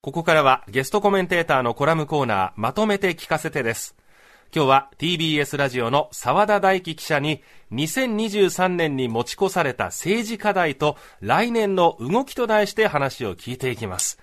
ここからはゲストコメンテーターのコラムコーナーまとめて聞かせてです。今日は TBS ラジオの沢田大樹記者に2023年に持ち越された政治課題と来年の動きと題して話を聞いていきます。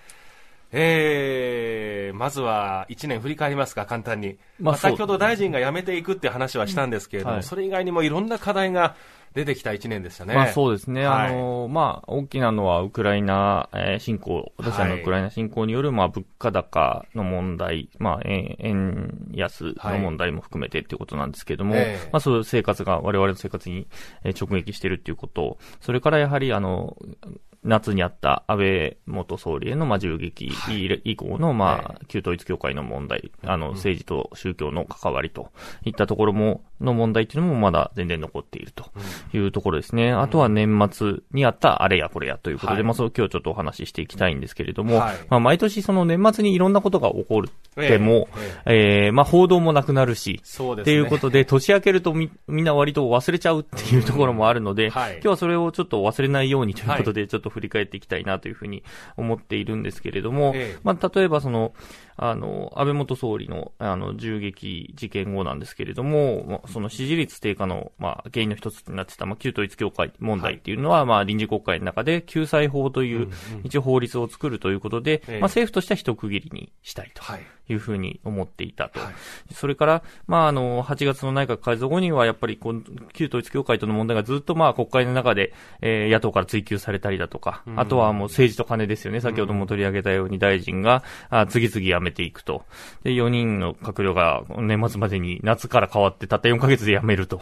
えー、まずは1年振り返りますか、簡単に。まあ、先ほど大臣が辞めていくって話はしたんですけれども、はい、それ以外にもいろんな課題が出てきた1年でしたね。まあそうですね。はい、あの、まあ、大きなのはウクライナ、えー、侵攻、ロシアのウクライナ侵攻による、まあ、物価高の問題、まあ、円、円安の問題も含めてっていうことなんですけれども、はい、まあ、そういう生活が、我々の生活に直撃しているっていうこと、それからやはり、あの、夏にあった安倍元総理へのまあ銃撃以降のまあ旧統一教会の問題、あの政治と宗教の関わりといったところも、の問題っていうのもまだ全然残っているというところですね。あとは年末にあったあれやこれやということで、まあそう今日ちょっとお話ししていきたいんですけれども、まあ毎年その年末にいろんなことが起こるっても、ええ。まあ報道もなくなるし、そうですね。っていうことで、年明けるとみみんな割と忘れちゃうっていうところもあるので、今日はそれをちょっと忘れないようにということで、ちょっと振り返っていきたいなというふうに思っているんですけれども、ええ、まあ、例えばその、あの、安倍元総理の、あの、銃撃事件後なんですけれども、まあ、その支持率低下の、まあ、原因の一つになってた、まあ、旧統一教会問題っていうのは、はい、まあ、臨時国会の中で救済法という、一応法律を作るということで、まあ、政府としては一区切りにしたいと。はいいうふうに思っていたと。はい、それから、まあ、あの、8月の内閣改造後には、やっぱり、この、旧統一教会との問題がずっと、まあ、国会の中で、えー、野党から追及されたりだとか、うん、あとはもう政治と金ですよね。先ほども取り上げたように大臣が、あ次々辞めていくと。で、4人の閣僚が年末までに夏から変わって、たった4ヶ月で辞めるとい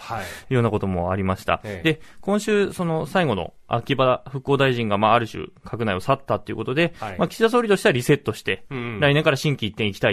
うようなこともありました。はい、で、今週、その最後の秋葉復興大臣が、まあ、ある種、閣内を去ったということで、はい、まあ、岸田総理としてはリセットして、うん、来年から新規一点いきたいと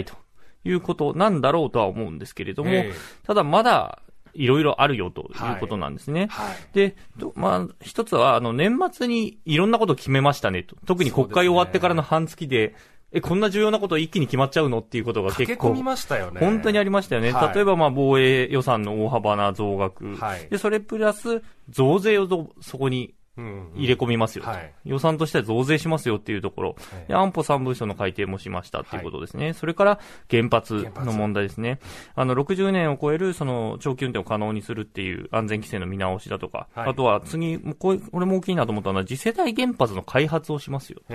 いうことなんだろうとは思うんですけれども、えー、ただまだ、いろいろあるよということなんですね。はいはい、で、まあ、一つは、あの、年末にいろんなことを決めましたねと。特に国会終わってからの半月で、え、こんな重要なこと一気に決まっちゃうのっていうことが結構。みましたよね。本当にありましたよね。はい、例えば、まあ、防衛予算の大幅な増額。はい、で、それプラス、増税をそこに入れ込みますよ、はい、予算としては増税しますよっていうところ、はい、安保3文書の改定もしましたっていうことですね。はい、それから原発の問題ですね。あの、60年を超えるその長期運転を可能にするっていう安全規制の見直しだとか、あとは次、これも大きいなと思ったのは次世代原発の開発をしますよ。と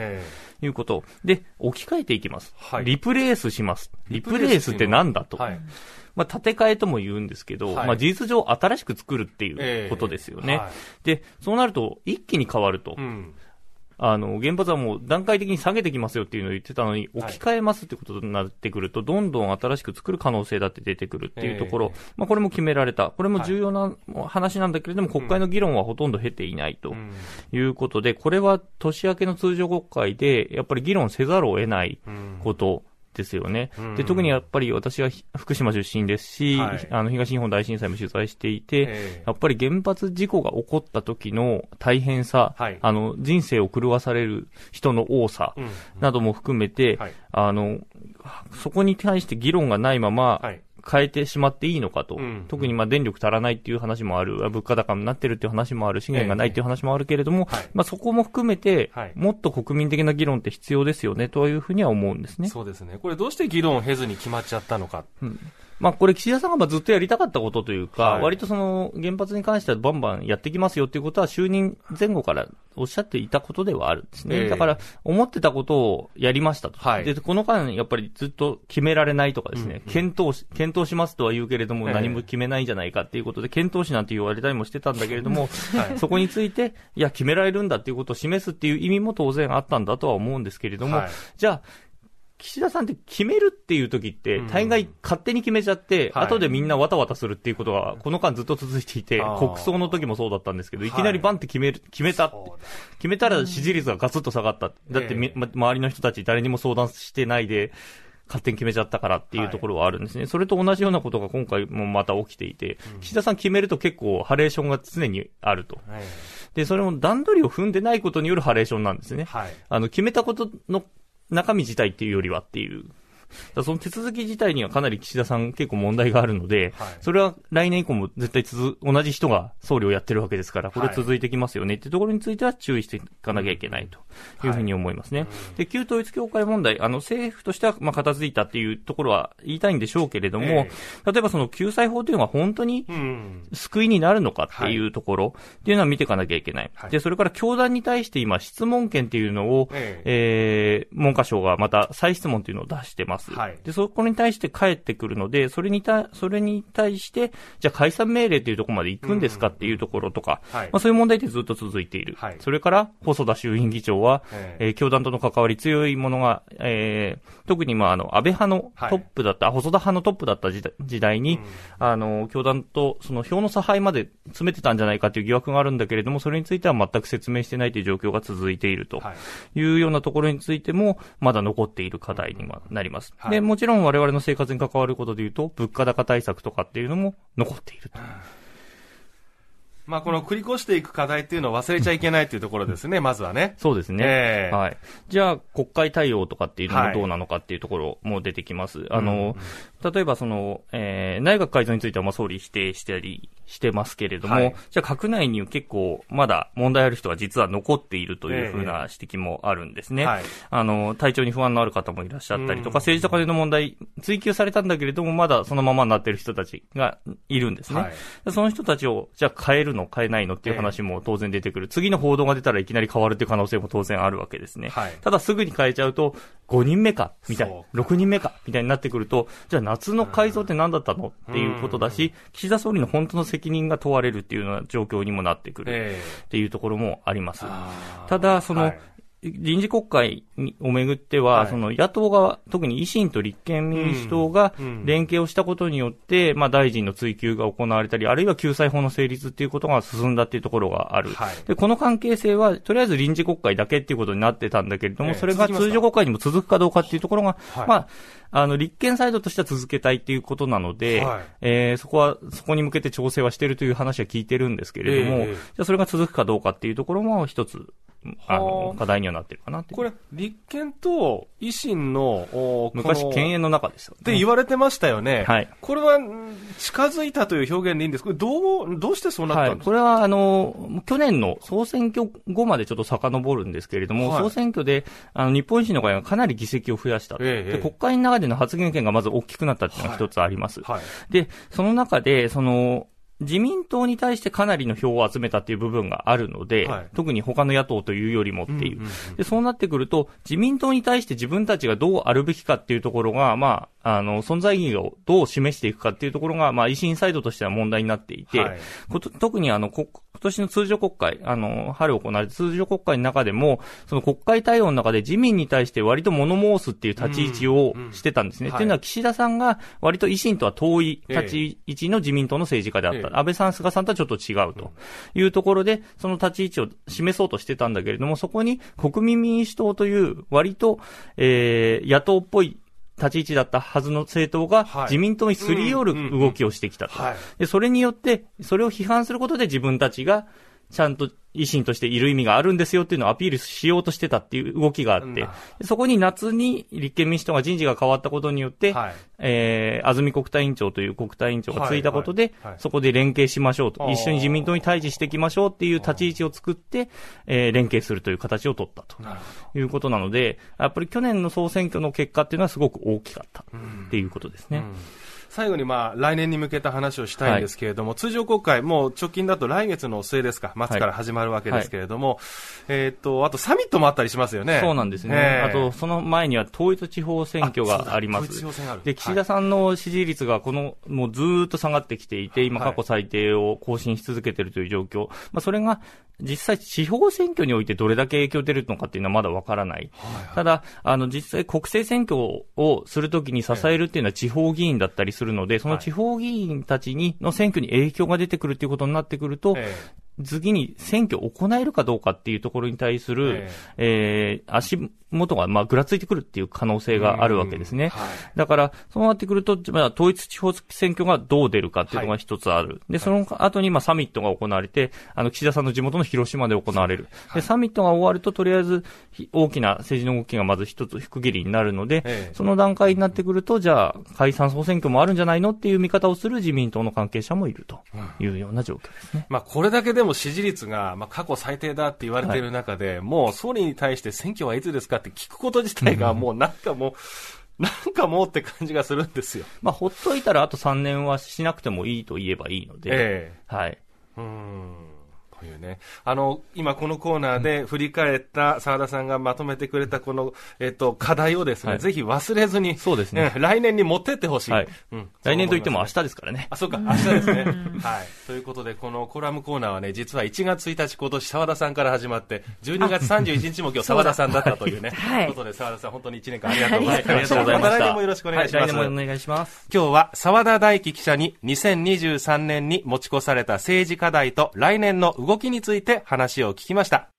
いうこと。で、置き換えていきます。リプレースします。リプレースってなんだと。まあ、建て替えとも言うんですけど、はい、まあ、事実上新しく作るっていうことですよね。えーはい、で、そうなると、一気に変わると。うん。あの、原発はもう段階的に下げてきますよっていうのを言ってたのに、置き換えますってことになってくると、どんどん新しく作る可能性だって出てくるっていうところ、まあこれも決められた。これも重要な話なんだけれども、国会の議論はほとんど経ていないということで、これは年明けの通常国会で、やっぱり議論せざるを得ないことですよね。で、特にやっぱり私は福島出身ですし、はい、あの、東日本大震災も取材していて、えー、やっぱり原発事故が起こった時の大変さ、はい、あの、人生を狂わされる人の多さなども含めて、はい、あの、そこに対して議論がないまま、変えてしまっていいのかと、うん、特にまあ電力足らないっていう話もある、物価高になってるっていう話もある、資源がないっていう話もあるけれども、えーまあ、そこも含めて、はい、もっと国民的な議論って必要ですよねというふうには思うんですね。そうですね。これどうして議論を経ずに決まっちゃったのか。うんまあこれ岸田さんがずっとやりたかったことというか、はい、割とその原発に関してはバンバンやってきますよっていうことは就任前後からおっしゃっていたことではあるんですね。えー、だから思ってたことをやりましたと。はい、で、この間やっぱりずっと決められないとかですね、うんうん、検討し、検討しますとは言うけれども何も決めないんじゃないかっていうことで、検討しなんて言われたりもしてたんだけれども、はい、そこについて、いや、決められるんだっていうことを示すっていう意味も当然あったんだとは思うんですけれども、はい、じゃあ、岸田さんって決めるっていう時って、大概勝手に決めちゃって、うん、後でみんなわたわたするっていうことが、この間ずっと続いていて、国葬の時もそうだったんですけど、い。きなりバンって決める、決めた決めたら支持率がガツッと下がった。だって、ま、周りの人たち誰にも相談してないで、勝手に決めちゃったからっていうところはあるんですね。はい、それと同じようなことが今回もまた起きていて、うん、岸田さん決めると結構ハレーションが常にあると。はい、で、それも段取りを踏んでないことによるハレーションなんですね。はい、あの、決めたことの中身自体っていうよりはっていう。その手続き自体にはかなり岸田さん結構問題があるので、はい、それは来年以降も絶対続、同じ人が総理をやってるわけですから、これ続いてきますよね。っていうところについては注意していかなきゃいけないとい。うふうに思いますね。はい、で、旧統一教会問題、あの、政府としては、まあ、片付いたっていうところは言いたいんでしょうけれども、えー、例えばその救済法というのは本当に救いになるのかっていうところっていうのは見ていかなきゃいけない、で、それから教団に対して今質問権っていうのを、えー、えー、文科省がまた再質問っていうのを出してます。はい、で、そこに対して返ってくるので、それにた、それに対して、じゃあ解散命令っていうところまで行くんですかっていうところとか、はい、まあそういう問題ってずっと続いている。はい、それから、細田衆院議長は、えー、えー、教団との関わり強いものが、えー、特にまああの、安倍派のトップだった、はい、細田派のトップだった時代に、うん、あの、教団とその票の差配まで詰めてたんじゃないかという疑惑があるんだけれども、それについては全く説明してないという状況が続いているというようなところについても、まだ残っている課題にはなります。はい、で、もちろん我々の生活に関わることで言うと、物価高対策とかっていうのも残っていると。まあ、この繰り越していく課題っていうのを忘れちゃいけないというところですね、まずはね。そうですね。えー、はい。じゃあ、国会対応とかっていうのもどうなのかっていうところも出てきます。はい、あの、うん、例えばその、えー、内閣改造についてはまあ総理否定したりしてますけれども、はい、じゃあ、閣内に結構まだ問題ある人が実は残っているというふうな指摘もあるんですね。えーはい、あの、体調に不安のある方もいらっしゃったりとか、うん、政治と金の問題追及されたんだけれども、まだそのままになっている人たちがいるんですね。はい、その人たちを、じゃあ変えるの変えないのっていう話も当然出てくる。次の報道が出たらいきなり変わるっていう可能性も当然あるわけですね。はい、ただすぐに変えちゃうと、5人目か、みたいな、6人目か、みたいになってくると、じゃあ夏の改造って何だったの？っていうことだし、岸田総理の本当の責任が問われるっていうような状況にもなってくるっていうところもあります。ただ、その、はい臨時国会をめぐっては、はい、その野党側、特に維新と立憲民主党が連携をしたことによって、うん、まあ大臣の追及が行われたり、あるいは救済法の成立っていうことが進んだっていうところがある。はい、で、この関係性は、とりあえず臨時国会だけっていうことになってたんだけれども、それが通常国会にも続くかどうかっていうところが、はい、まあ、あの、立憲サイドとしては続けたいっていうことなので、はい、えー、そこは、そこに向けて調整はしているという話は聞いてるんですけれども、えー、じゃあそれが続くかどうかっていうところも一つ、あの、課題にはなってるかなこれ、立憲と維新の、昔、犬猿の中ですよ、ね。って言われてましたよね。はい。これは、近づいたという表現でいいんですこれ、どう、どうしてそうなったんですか、はい、これは、あの、去年の総選挙後までちょっと遡るんですけれども、はい、総選挙で、あの、日本維新の会がかなり議席を増やした。ええ、で国会の中での発言権がまず大きくなったっていうのが一つあります。はい、で、その中で、その、自民党に対してかなりの票を集めたっていう部分があるので、はい、特に他の野党というよりもっていう,、で。そうなってくると、自民党に対して自分たちがどうあるべきかっていうところが、まあ、あの、存在意義をどう示していくかっていうところが、まあ、維新サイドとしては問題になっていて、はい、特にあの、今年の通常国会、あの、春行われた通常国会の中でも、その国会対応の中で自民に対して割と物申すっていう立ち位置をしてたんですね。っていうのは、岸田さんが割と維新とは遠い立ち位置の自民党の政治家であった。ええ、安倍さん、菅さんとはちょっと違うと。いうところで、その立ち位置を示そうとしてたんだけれども、そこに国民民主党という割と、えー、野党っぽい立ち位置だったはずの政党が自民党にすり寄る動きをしてきたと。で、それによって、それを批判することで自分たちがちゃんと維新としている意味があるんですよっていうのをアピールしようとしてたっていう動きがあって、そこに夏に立憲民主党が人事が変わったことによって、はい、えー、安住国対委員長という国対委員長がついたことで、はい。はい、そこで連携しましょうと、一緒に自民党に対峙していきましょうっていう立ち位置を作って、えー、連携するという形を取ったということなので、やっぱり去年の総選挙の結果っていうのはすごく大きかったっていうことですね。うん。うん最後にまあ来年に向けた話をしたいんですけれども、はい、通常国会、もう直近だと来月の末ですか、末から始まるわけですけれども、はい、えっ、と、あとサミットもあったりしますよね。そうなんですね。えー、あと、その前には統一地方選挙があります。で、岸田さんの支持率がこの、もうずっと下がってきていて、今過去最低を更新し続けているという状況。まあ、それが実際地方選挙においてどれだけ影響出るのかっていうのはまだわからない。はいはい、ただ、あの、実際国政選挙をするときに支えるっていうのは地方議員だったりするので、その地方議員たちに、の選挙に影響が出てくるっていうことになってくると、次に選挙を行えるかどうかっていうところに対する、えー、足元が、まあ、ぐらついてくるっていう可能性があるわけですね。はい、だから、そうなってくると、まあ、統一地方選挙がどう出るかっていうのが一つある。はい、で、その後に、まあ、サミットが行われて、あの、岸田さんの地元の広島で行われる。で、サミットが終わると、とりあえず、大きな政治の動きがまず一つ区切りになるので、ええ、その段階になってくると、じゃあ、解散総選挙もあるんじゃないのっていう見方をする自民党の関係者もいるというような状況ですね。うん、まあ、これだけでも支持率が、まあ、過去最低だって言われている中で、はい、もう総理に対して選挙はいつですかって聞くこと自体がもうなんかもう、なんかもうって感じがするんですよ。まあ、ほっといたらあと3年はしなくてもいいと言えばいいので、えー、はい。うん。というね。あの、今このコーナーで振り返った澤田さんがまとめてくれたこの、えっと、課題をですね、はい、ぜひ忘れずに、そうですね。来年に持ってってほしい。はい。うん。来年といっても明日ですからね。あ、そうか、明日ですね。はい。ということで、このコラムコーナーはね、実は1月1日今年澤田さんから始まって、12月31日も今日澤田さんだったというね。はい。ということで、澤田さん本当に1年間ありがとうございました。ありがとうございました。また来年もよろしくお願いします。来年もお願いします。今日は澤田大樹記者に2023年に持ち越された政治課題と来年の動きについて話を聞きました。